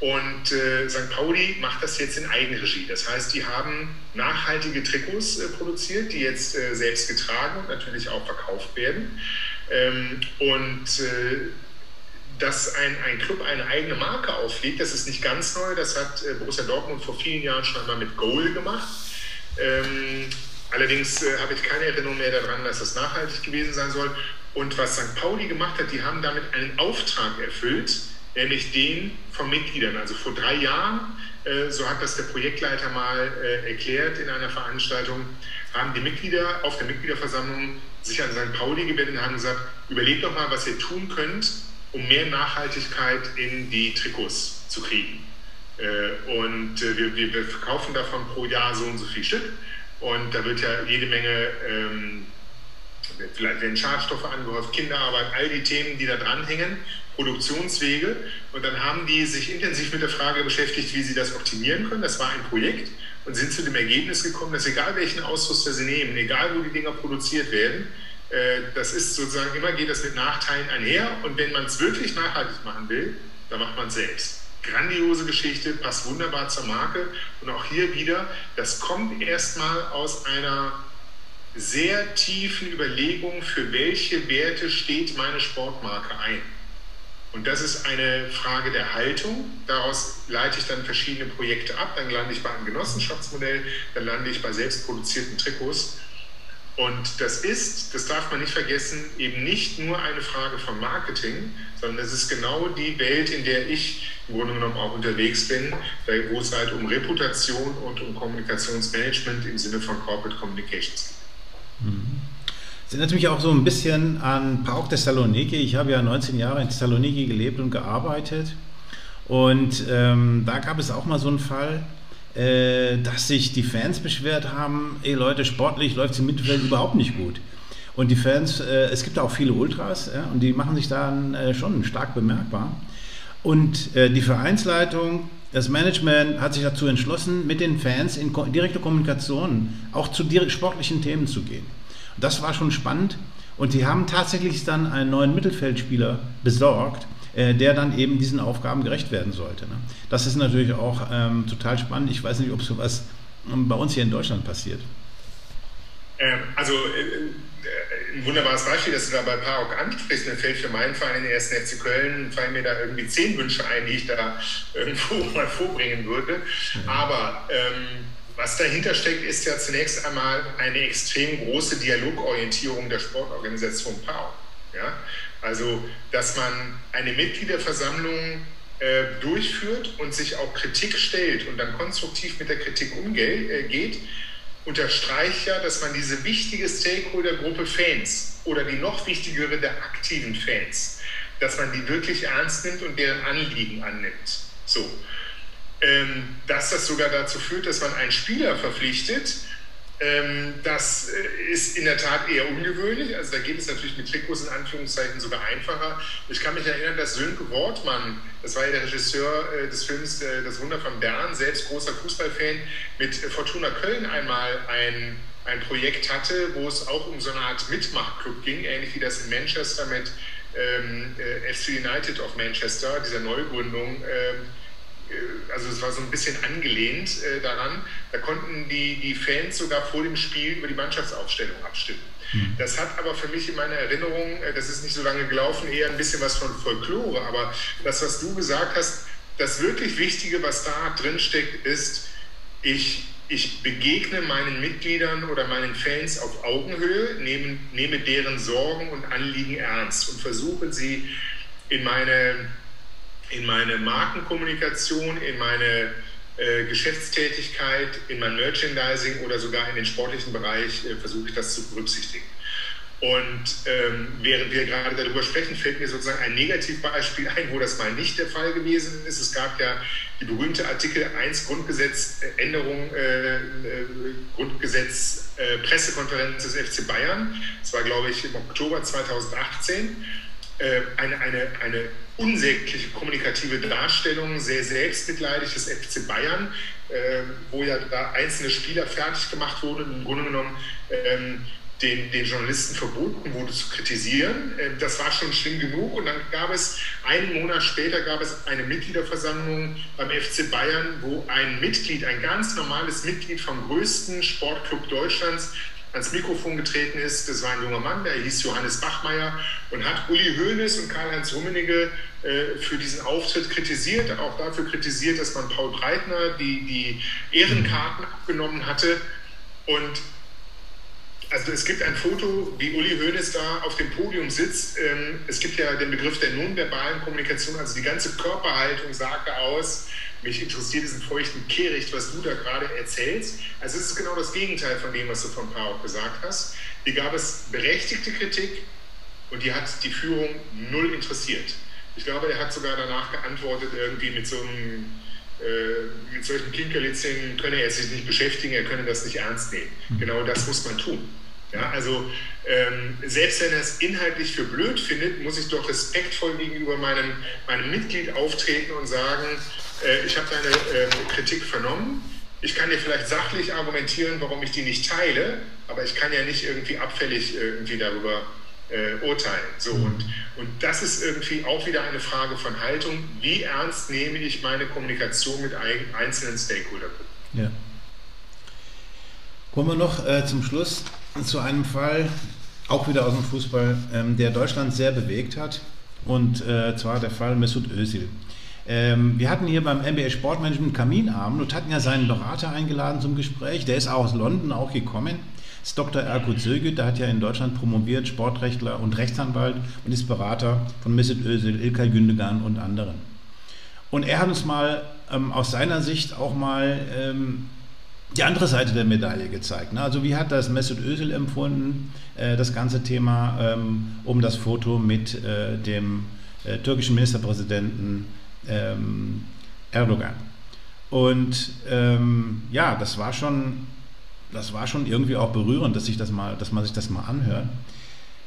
Und äh, St. Pauli macht das jetzt in Eigenregie. Das heißt, die haben nachhaltige Trikots äh, produziert, die jetzt äh, selbst getragen und natürlich auch verkauft werden. Ähm, und äh, dass ein, ein Club eine eigene Marke auflegt, das ist nicht ganz neu. Das hat äh, Borussia Dortmund vor vielen Jahren schon einmal mit Goal gemacht. Ähm, allerdings äh, habe ich keine Erinnerung mehr daran, dass das nachhaltig gewesen sein soll. Und was St. Pauli gemacht hat, die haben damit einen Auftrag erfüllt, nämlich den von Mitgliedern. Also vor drei Jahren, äh, so hat das der Projektleiter mal äh, erklärt in einer Veranstaltung, haben die Mitglieder auf der Mitgliederversammlung sich an St. Pauli gewendet und haben gesagt, überlegt doch mal, was ihr tun könnt, um mehr Nachhaltigkeit in die Trikots zu kriegen. Äh, und wir, wir, verkaufen davon pro Jahr so und so viel Stück. Und da wird ja jede Menge, ähm, vielleicht werden Schadstoffe angehäuft, Kinderarbeit, all die Themen, die da dranhängen. Produktionswege. Und dann haben die sich intensiv mit der Frage beschäftigt, wie sie das optimieren können. Das war ein Projekt und sind zu dem Ergebnis gekommen, dass egal welchen Ausrüster sie nehmen, egal wo die Dinger produziert werden, äh, das ist sozusagen immer geht das mit Nachteilen einher. Und wenn man es wirklich nachhaltig machen will, dann macht man es selbst. Grandiose Geschichte, passt wunderbar zur Marke. Und auch hier wieder, das kommt erstmal aus einer sehr tiefen Überlegung, für welche Werte steht meine Sportmarke ein. Und das ist eine Frage der Haltung. Daraus leite ich dann verschiedene Projekte ab. Dann lande ich bei einem Genossenschaftsmodell, dann lande ich bei selbstproduzierten Trikots. Und das ist, das darf man nicht vergessen, eben nicht nur eine Frage von Marketing, sondern es ist genau die Welt, in der ich im Grunde genommen auch unterwegs bin, wo es halt um Reputation und um Kommunikationsmanagement im Sinne von Corporate Communications geht. Mhm. Das erinnert mich auch so ein bisschen an PAOK Thessaloniki. Ich habe ja 19 Jahre in Thessaloniki gelebt und gearbeitet. Und ähm, da gab es auch mal so einen Fall, äh, dass sich die Fans beschwert haben, ey Leute, sportlich läuft es im Mittelfeld überhaupt nicht gut. Und die Fans, äh, es gibt auch viele Ultras ja, und die machen sich dann äh, schon stark bemerkbar. Und äh, die Vereinsleitung, das Management hat sich dazu entschlossen, mit den Fans in direkte Kommunikation auch zu sportlichen Themen zu gehen. Das war schon spannend. Und sie haben tatsächlich dann einen neuen Mittelfeldspieler besorgt, äh, der dann eben diesen Aufgaben gerecht werden sollte. Ne? Das ist natürlich auch ähm, total spannend. Ich weiß nicht, ob sowas ähm, bei uns hier in Deutschland passiert. Ähm, also äh, äh, ein wunderbares Beispiel, dass du da bei PAOK ansprichst. Mir fällt für meinen Verein, den 1. FC Köln, fallen mir da irgendwie zehn Wünsche ein, die ich da irgendwo mal vorbringen würde. Mhm. Aber ähm, was dahinter steckt, ist ja zunächst einmal eine extrem große Dialogorientierung der Sportorganisation PAO. Ja? Also, dass man eine Mitgliederversammlung äh, durchführt und sich auch Kritik stellt und dann konstruktiv mit der Kritik umgeht, äh, unterstreicht ja, dass man diese wichtige Stakeholdergruppe Fans oder die noch wichtigere der aktiven Fans, dass man die wirklich ernst nimmt und deren Anliegen annimmt. So. Ähm, dass das sogar dazu führt, dass man einen Spieler verpflichtet. Ähm, das äh, ist in der Tat eher ungewöhnlich. Also da geht es natürlich mit Trikots in Anführungszeichen sogar einfacher. Ich kann mich erinnern, dass Sönke Wortmann, das war ja der Regisseur äh, des Films äh, Das Wunder von Bern, selbst großer Fußballfan, mit Fortuna Köln einmal ein, ein Projekt hatte, wo es auch um so eine Art Mitmachclub ging, ähnlich wie das in Manchester mit ähm, FC United of Manchester, dieser Neugründung. Ähm, äh, also es war so ein bisschen angelehnt äh, daran, da konnten die, die Fans sogar vor dem Spiel über die Mannschaftsaufstellung abstimmen. Mhm. Das hat aber für mich in meiner Erinnerung, äh, das ist nicht so lange gelaufen, eher ein bisschen was von Folklore. Aber das, was du gesagt hast, das wirklich Wichtige, was da drin steckt, ist, ich, ich begegne meinen Mitgliedern oder meinen Fans auf Augenhöhe, nehme, nehme deren Sorgen und Anliegen ernst und versuche sie in meine in meine Markenkommunikation, in meine äh, Geschäftstätigkeit, in mein Merchandising oder sogar in den sportlichen Bereich äh, versuche ich das zu berücksichtigen. Und ähm, während wir gerade darüber sprechen, fällt mir sozusagen ein Negativbeispiel ein, wo das mal nicht der Fall gewesen ist. Es gab ja die berühmte Artikel 1 Grundgesetz, äh, Änderung äh, äh, Grundgesetz äh, Pressekonferenz des FC Bayern. Das war, glaube ich, im Oktober 2018. Äh, eine, eine, eine unsägliche kommunikative Darstellung, sehr selbstmitleidig des FC Bayern, äh, wo ja da einzelne Spieler fertig gemacht wurden, im Grunde genommen ähm, den, den Journalisten verboten wurde zu kritisieren. Ähm, das war schon schlimm genug. Und dann gab es, einen Monat später gab es eine Mitgliederversammlung beim FC Bayern, wo ein Mitglied, ein ganz normales Mitglied vom größten Sportclub Deutschlands, ans Mikrofon getreten ist. Das war ein junger Mann, der hieß Johannes Bachmeier und hat Uli Hoeneß und Karl-Heinz Rummenigge äh, für diesen Auftritt kritisiert, auch dafür kritisiert, dass man Paul Breitner die, die Ehrenkarten abgenommen hatte. Und also es gibt ein Foto, wie Uli Hoeneß da auf dem Podium sitzt. Ähm, es gibt ja den Begriff der nonverbalen Kommunikation, also die ganze Körperhaltung sagte aus, mich interessiert diesen feuchten Kehricht, was du da gerade erzählst. Also es ist genau das Gegenteil von dem, was du von auch gesagt hast. Hier gab es berechtigte Kritik und die hat die Führung null interessiert. Ich glaube, er hat sogar danach geantwortet, irgendwie mit so einem mit solchen Kinkerlitzchen könne er sich nicht beschäftigen, er könne das nicht ernst nehmen. Mhm. Genau das muss man tun. Ja, also ähm, selbst wenn er es inhaltlich für blöd findet, muss ich doch respektvoll gegenüber meinem, meinem Mitglied auftreten und sagen, äh, ich habe deine äh, Kritik vernommen. Ich kann dir vielleicht sachlich argumentieren, warum ich die nicht teile, aber ich kann ja nicht irgendwie abfällig äh, irgendwie darüber äh, urteilen. So, mhm. und, und das ist irgendwie auch wieder eine Frage von Haltung. Wie ernst nehme ich meine Kommunikation mit ein, einzelnen Stakeholdergruppen? Ja. Kommen wir noch äh, zum Schluss zu einem Fall, auch wieder aus dem Fußball, ähm, der Deutschland sehr bewegt hat. Und äh, zwar der Fall Mesut Özil. Ähm, wir hatten hier beim MBA Sportmanagement Kaminabend und hatten ja seinen Berater eingeladen zum Gespräch. Der ist aus London auch gekommen. Ist Dr. Erkut Sögüt, der hat ja in Deutschland promoviert, Sportrechtler und Rechtsanwalt und ist Berater von Mesut Özil, Ilkay Gündogan und anderen. Und er hat uns mal ähm, aus seiner Sicht auch mal ähm, die andere Seite der Medaille gezeigt. Ne? Also wie hat das Mesut Özil empfunden, äh, das ganze Thema ähm, um das Foto mit äh, dem äh, türkischen Ministerpräsidenten ähm, Erdogan. Und ähm, ja, das war schon, das war schon irgendwie auch berührend, dass, sich das mal, dass man sich das mal anhört.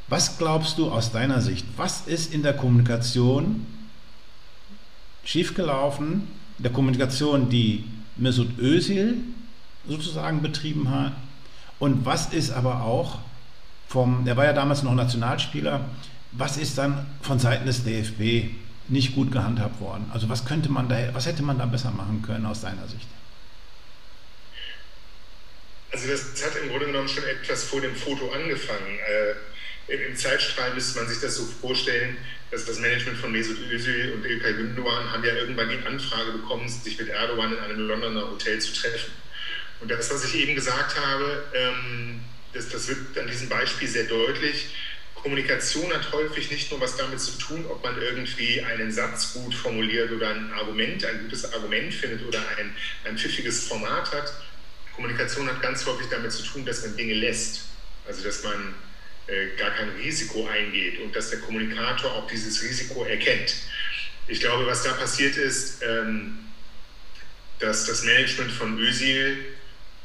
Was glaubst du aus deiner Sicht, was ist in der Kommunikation schiefgelaufen, der Kommunikation, die Mesut Özil sozusagen betrieben hat und was ist aber auch vom, der war ja damals noch Nationalspieler, was ist dann von Seiten des DFB nicht gut gehandhabt worden. Also was könnte man da, was hätte man da besser machen können aus deiner Sicht? Also das hat im Grunde genommen schon etwas vor dem Foto angefangen. Äh, Im Zeitstrahl müsste man sich das so vorstellen, dass das Management von Mesut Özil und Ilkay Gündogan haben ja irgendwann die Anfrage bekommen, sich mit Erdogan in einem Londoner Hotel zu treffen. Und das, was ich eben gesagt habe, ähm, das, das wird an diesem Beispiel sehr deutlich Kommunikation hat häufig nicht nur was damit zu tun, ob man irgendwie einen Satz gut formuliert oder ein Argument, ein gutes Argument findet oder ein, ein pfiffiges Format hat. Kommunikation hat ganz häufig damit zu tun, dass man Dinge lässt. Also dass man äh, gar kein Risiko eingeht und dass der Kommunikator auch dieses Risiko erkennt. Ich glaube, was da passiert ist, ähm, dass das Management von Özil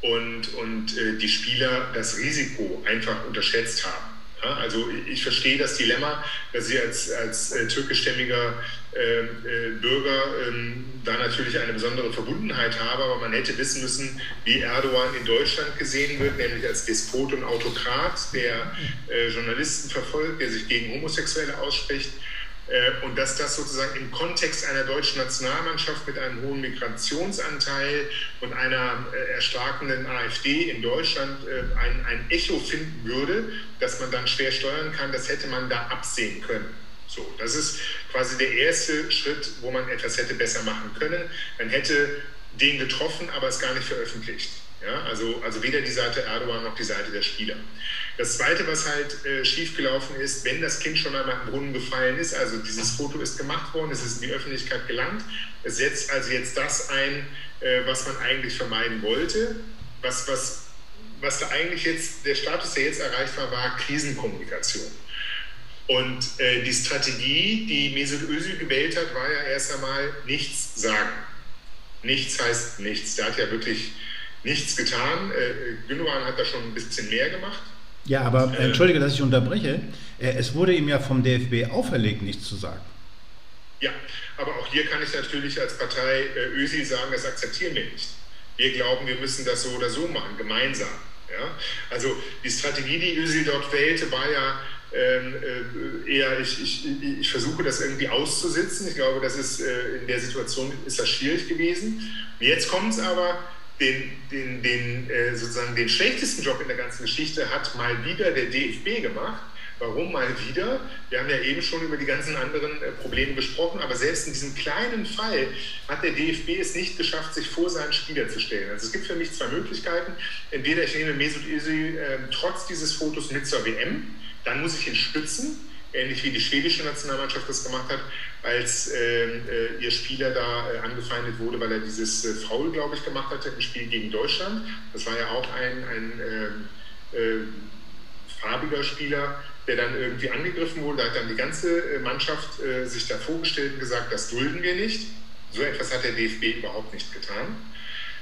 und, und äh, die Spieler das Risiko einfach unterschätzt haben. Ja, also ich verstehe das Dilemma, dass ich als, als äh, türkischstämmiger äh, äh, Bürger ähm, da natürlich eine besondere Verbundenheit habe, aber man hätte wissen müssen, wie Erdogan in Deutschland gesehen wird, nämlich als Despot und Autokrat, der äh, Journalisten verfolgt, der sich gegen Homosexuelle ausspricht und dass das sozusagen im Kontext einer deutschen Nationalmannschaft mit einem hohen Migrationsanteil und einer äh, erstarkenden AfD in Deutschland äh, ein, ein Echo finden würde, dass man dann schwer steuern kann, das hätte man da absehen können. So, das ist quasi der erste Schritt, wo man etwas hätte besser machen können. Man hätte den getroffen, aber es gar nicht veröffentlicht. Ja, also, also weder die Seite Erdogan noch die Seite der Spieler. Das Zweite, was halt äh, schiefgelaufen ist, wenn das Kind schon einmal im Brunnen gefallen ist, also dieses Foto ist gemacht worden, es ist in die Öffentlichkeit gelangt, es setzt also jetzt das ein, äh, was man eigentlich vermeiden wollte, was, was was da eigentlich jetzt, der Status, der jetzt erreicht war, war Krisenkommunikation. Und äh, die Strategie, die Mesut Özil gewählt hat, war ja erst einmal nichts sagen. Nichts heißt nichts. Der hat ja wirklich nichts getan. Äh, Gündogan hat da schon ein bisschen mehr gemacht. Ja, aber äh, entschuldige, dass ich unterbreche. Äh, es wurde ihm ja vom DFB auferlegt, nichts zu sagen. Ja, aber auch hier kann ich natürlich als Partei äh, Ösi sagen, das akzeptieren wir nicht. Wir glauben, wir müssen das so oder so machen, gemeinsam. Ja? Also die Strategie, die Ösi dort wählte, war ja ähm, äh, eher, ich, ich, ich versuche das irgendwie auszusitzen. Ich glaube, das ist äh, in der Situation ist das schwierig gewesen. Jetzt kommt es aber, den, den, den, äh, sozusagen den schlechtesten Job in der ganzen Geschichte hat mal wieder der DFB gemacht. Warum mal wieder? Wir haben ja eben schon über die ganzen anderen äh, Probleme gesprochen, aber selbst in diesem kleinen Fall hat der DFB es nicht geschafft, sich vor seinen Spieler zu stellen. Also es gibt für mich zwei Möglichkeiten. Entweder ich nehme Mesut Özil äh, trotz dieses Fotos mit zur WM, dann muss ich ihn stützen, ähnlich wie die schwedische Nationalmannschaft das gemacht hat, als äh, äh, ihr Spieler da äh, angefeindet wurde, weil er dieses äh, Foul, glaube ich, gemacht hatte im Spiel gegen Deutschland. Das war ja auch ein, ein ähm, äh, farbiger Spieler, der dann irgendwie angegriffen wurde. Da hat dann die ganze äh, Mannschaft sich da vorgestellt und gesagt, das dulden wir nicht. So etwas hat der DFB überhaupt nicht getan.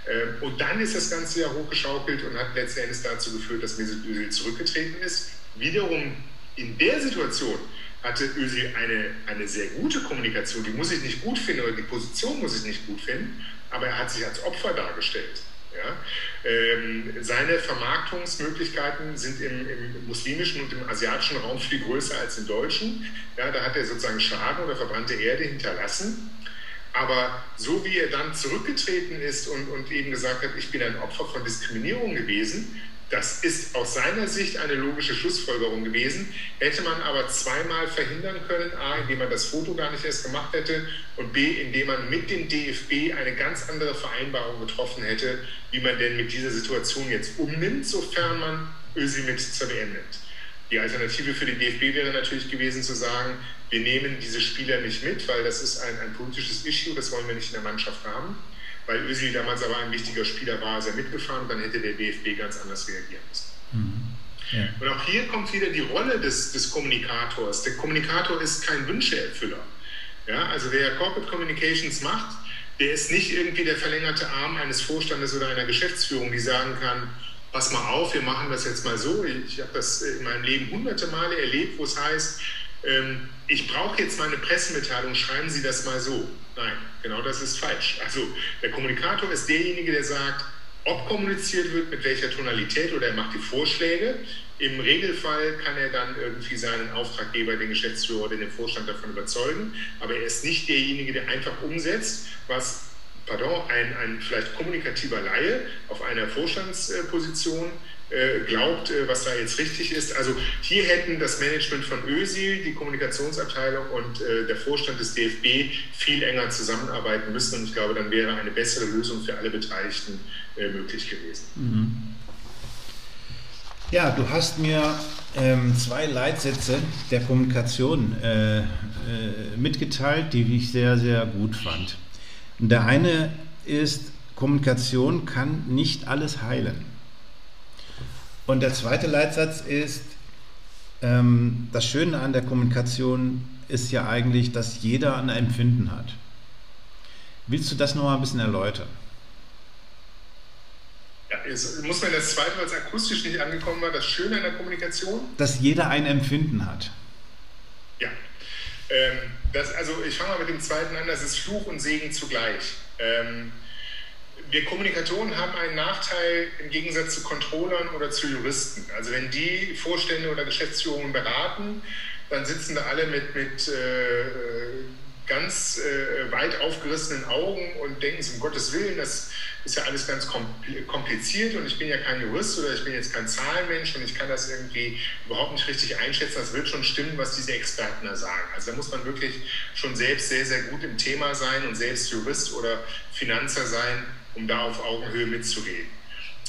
Ähm, und dann ist das Ganze ja hochgeschaukelt und hat letztendlich dazu geführt, dass Mesut Özil zurückgetreten ist. Wiederum in der Situation hatte Özil eine, eine sehr gute Kommunikation. Die muss ich nicht gut finden oder die Position muss ich nicht gut finden, aber er hat sich als Opfer dargestellt. Ja? Ähm, seine Vermarktungsmöglichkeiten sind im, im, muslimischen und im asiatischen Raum viel größer als im deutschen. Ja, da hat er sozusagen Schaden oder verbrannte Erde hinterlassen. Aber so wie er dann zurückgetreten ist und, und eben gesagt hat, ich bin ein Opfer von Diskriminierung gewesen, das ist aus seiner Sicht eine logische Schlussfolgerung gewesen. Hätte man aber zweimal verhindern können, a, indem man das Foto gar nicht erst gemacht hätte und b, indem man mit dem DFB eine ganz andere Vereinbarung getroffen hätte, wie man denn mit dieser Situation jetzt umnimmt, sofern man Ösi mit zur WM nimmt. Die Alternative für den DFB wäre natürlich gewesen zu sagen, wir nehmen diese Spieler nicht mit, weil das ist ein, ein politisches Issue, das wollen wir nicht in der Mannschaft haben weil Özil damals aber ein wichtiger Spieler war, ist er mitgefahren und dann hätte der DFB ganz anders reagieren müssen. Mhm. Ja. Und auch hier kommt wieder die Rolle des, des Kommunikators. Der Kommunikator ist kein Wünscheerfüller. Ja, also wer Corporate Communications macht, der ist nicht irgendwie der verlängerte Arm eines Vorstandes oder einer Geschäftsführung, die sagen kann, pass mal auf, wir machen das jetzt mal so. Ich habe das in meinem Leben hunderte Male erlebt, wo es heißt, ähm, ich brauche jetzt mal eine Pressemitteilung, schreiben Sie das mal so. Nein, genau das ist falsch. Also der Kommunikator ist derjenige, der sagt, ob kommuniziert wird, mit welcher Tonalität oder er macht die Vorschläge. Im Regelfall kann er dann irgendwie seinen Auftraggeber, den Geschäftsführer oder den Vorstand davon überzeugen, aber er ist nicht derjenige, der einfach umsetzt, was pardon, ein, ein vielleicht kommunikativer Laie auf einer Vorstandsposition äh, glaubt, äh, was da jetzt richtig ist. Also hier hätten das Management von ÖSIL, die Kommunikationsabteilung und äh, der Vorstand des DFB viel enger zusammenarbeiten müssen. Und ich glaube, dann wäre eine bessere Lösung für alle Beteiligten möglich gewesen. Mhm. Ja, du hast mir ähm, zwei Leitsätze der Kommunikation äh, äh, mitgeteilt, die ich sehr, sehr gut fand. Der eine ist, Kommunikation kann nicht alles heilen. Und der zweite Leitsatz ist, ähm, das Schöne an der Kommunikation ist ja eigentlich, dass jeder ein Empfinden hat. Willst du das noch mal ein bisschen erläutern? Ja, muss man das zweite, weil es akustisch nicht angekommen war, das Schöne an der Kommunikation? Dass jeder ein Empfinden hat. Ähm, das, also ich fange mal mit dem zweiten an, das ist Fluch und Segen zugleich. Ähm, wir Kommunikatoren haben einen Nachteil im Gegensatz zu Controllern oder zu Juristen. Also wenn die Vorstände oder Geschäftsführungen beraten, dann sitzen da alle mit, mit äh, ganz äh, weit aufgerissenen Augen und denken um Gottes Willen, das ist ja alles ganz kompliziert und ich bin ja kein Jurist oder ich bin jetzt kein Zahlenmensch und ich kann das irgendwie überhaupt nicht richtig einschätzen. Das wird schon stimmen, was diese Experten da sagen. Also da muss man wirklich schon selbst sehr, sehr gut im Thema sein und selbst Jurist oder Finanzer sein, um da auf Augenhöhe mitzureden.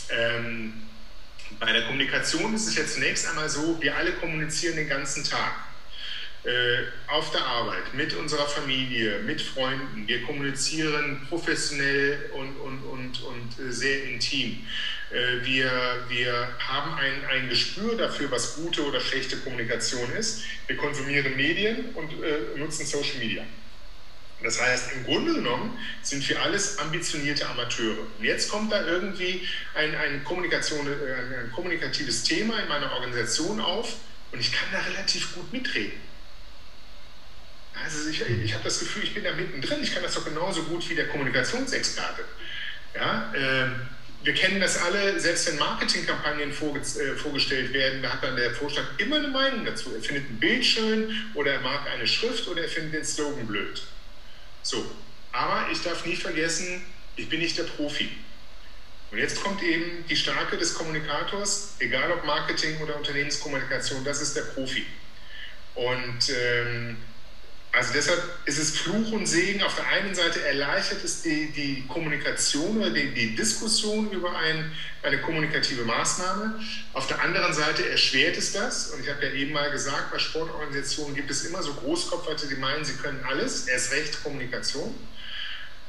Ähm, bei der Kommunikation ist es ja zunächst einmal so, wir alle kommunizieren den ganzen Tag. Äh, auf der Arbeit, mit unserer Familie, mit Freunden. Wir kommunizieren professionell und, und, und, und äh, sehr intim. Äh, wir, wir haben ein, ein Gespür dafür, was gute oder schlechte Kommunikation ist. Wir konsumieren Medien und äh, nutzen Social Media. Das heißt, im Grunde genommen sind wir alles ambitionierte Amateure. Und jetzt kommt da irgendwie ein, ein, Kommunikation, äh, ein kommunikatives Thema in meiner Organisation auf und ich kann da relativ gut mitreden. Also ich, ich habe das Gefühl, ich bin da mittendrin. Ich kann das doch genauso gut wie der Kommunikationsexperte. Ja, äh, wir kennen das alle, selbst wenn Marketingkampagnen vorge äh, vorgestellt werden, da hat dann der Vorstand immer eine Meinung dazu. Er findet ein Bild schön oder er mag eine Schrift oder er findet den Slogan blöd. So, aber ich darf nie vergessen, ich bin nicht der Profi. Und jetzt kommt eben die Stärke des Kommunikators, egal ob Marketing oder Unternehmenskommunikation, das ist der Profi. Und ähm, also deshalb ist es Fluch und Segen. Auf der einen Seite erleichtert es die, die Kommunikation oder die, die Diskussion über ein, eine kommunikative Maßnahme. Auf der anderen Seite erschwert es das. Und ich habe ja eben mal gesagt, bei Sportorganisationen gibt es immer so Großkopferte, die meinen, sie können alles, erst recht Kommunikation.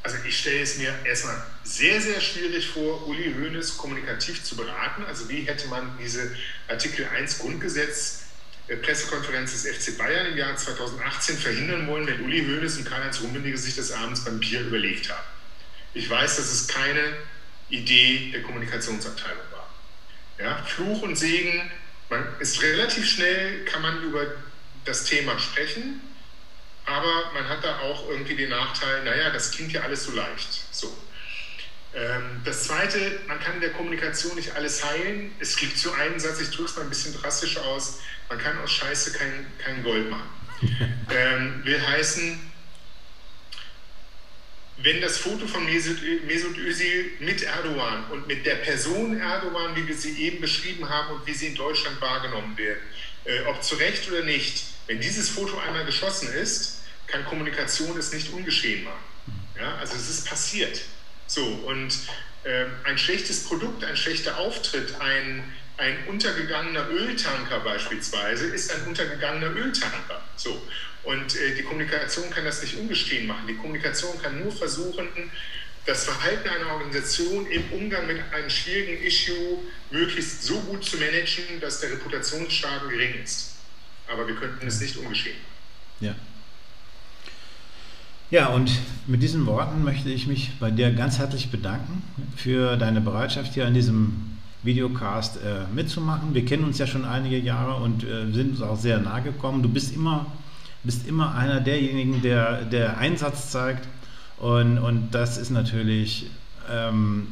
Also ich stelle es mir erstmal sehr, sehr schwierig vor, Uli Hoeneß kommunikativ zu beraten. Also wie hätte man diese Artikel 1 Grundgesetz Pressekonferenz des FC Bayern im Jahr 2018 verhindern wollen, wenn Uli Hoeneß und Karl-Heinz Rummenigge sich das abends beim Bier überlegt haben. Ich weiß, dass es keine Idee der Kommunikationsabteilung war. Ja, Fluch und Segen, man ist relativ schnell, kann man über das Thema sprechen, aber man hat da auch irgendwie den Nachteil, naja, das klingt ja alles so leicht. So. Ähm, das Zweite, man kann in der Kommunikation nicht alles heilen. Es gibt so einen Satz, ich drücke es mal ein bisschen drastischer aus, man kann aus Scheiße kein, kein Gold machen. ähm, will heißen, wenn das Foto von Mesut, Mesut Özil mit Erdogan und mit der Person Erdogan, wie wir sie eben beschrieben haben und wie sie in Deutschland wahrgenommen wird, äh, ob zu Recht oder nicht, wenn dieses Foto einmal geschossen ist, kann Kommunikation es nicht ungeschehen machen. Ja, also es ist passiert. So, und äh, ein schlechtes Produkt, ein schlechter Auftritt, ein, ein untergegangener Öltanker beispielsweise ist ein untergegangener Öltanker. So. Und äh, die Kommunikation kann das nicht ungeschehen machen. Die Kommunikation kann nur versuchen, das Verhalten einer Organisation im Umgang mit einem schwierigen Issue möglichst so gut zu managen, dass der Reputationsschaden gering ist. Aber wir könnten es nicht ungeschehen machen. Ja. Ja, und mit diesen Worten möchte ich mich bei dir ganz herzlich bedanken für deine Bereitschaft hier an diesem Videocast äh, mitzumachen. Wir kennen uns ja schon einige Jahre und äh, sind uns auch sehr nahe gekommen. Du bist immer, bist immer einer derjenigen, der, der Einsatz zeigt und, und das ist natürlich ähm,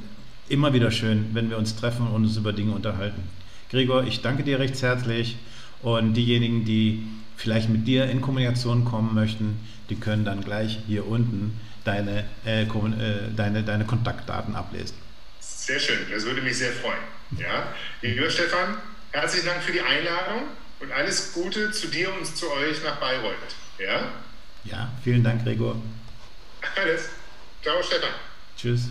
immer wieder schön, wenn wir uns treffen und uns über Dinge unterhalten. Gregor, ich danke dir recht herzlich und diejenigen, die vielleicht mit dir in Kommunikation kommen möchten, die können dann gleich hier unten deine, äh, äh, deine, deine Kontaktdaten ablesen. Sehr schön, das würde mich sehr freuen. Ja? Lieber Stefan, herzlichen Dank für die Einladung und alles Gute zu dir und zu euch nach Bayreuth. Ja? Ja, vielen Dank, Gregor. Alles. Ciao, Stefan. Tschüss.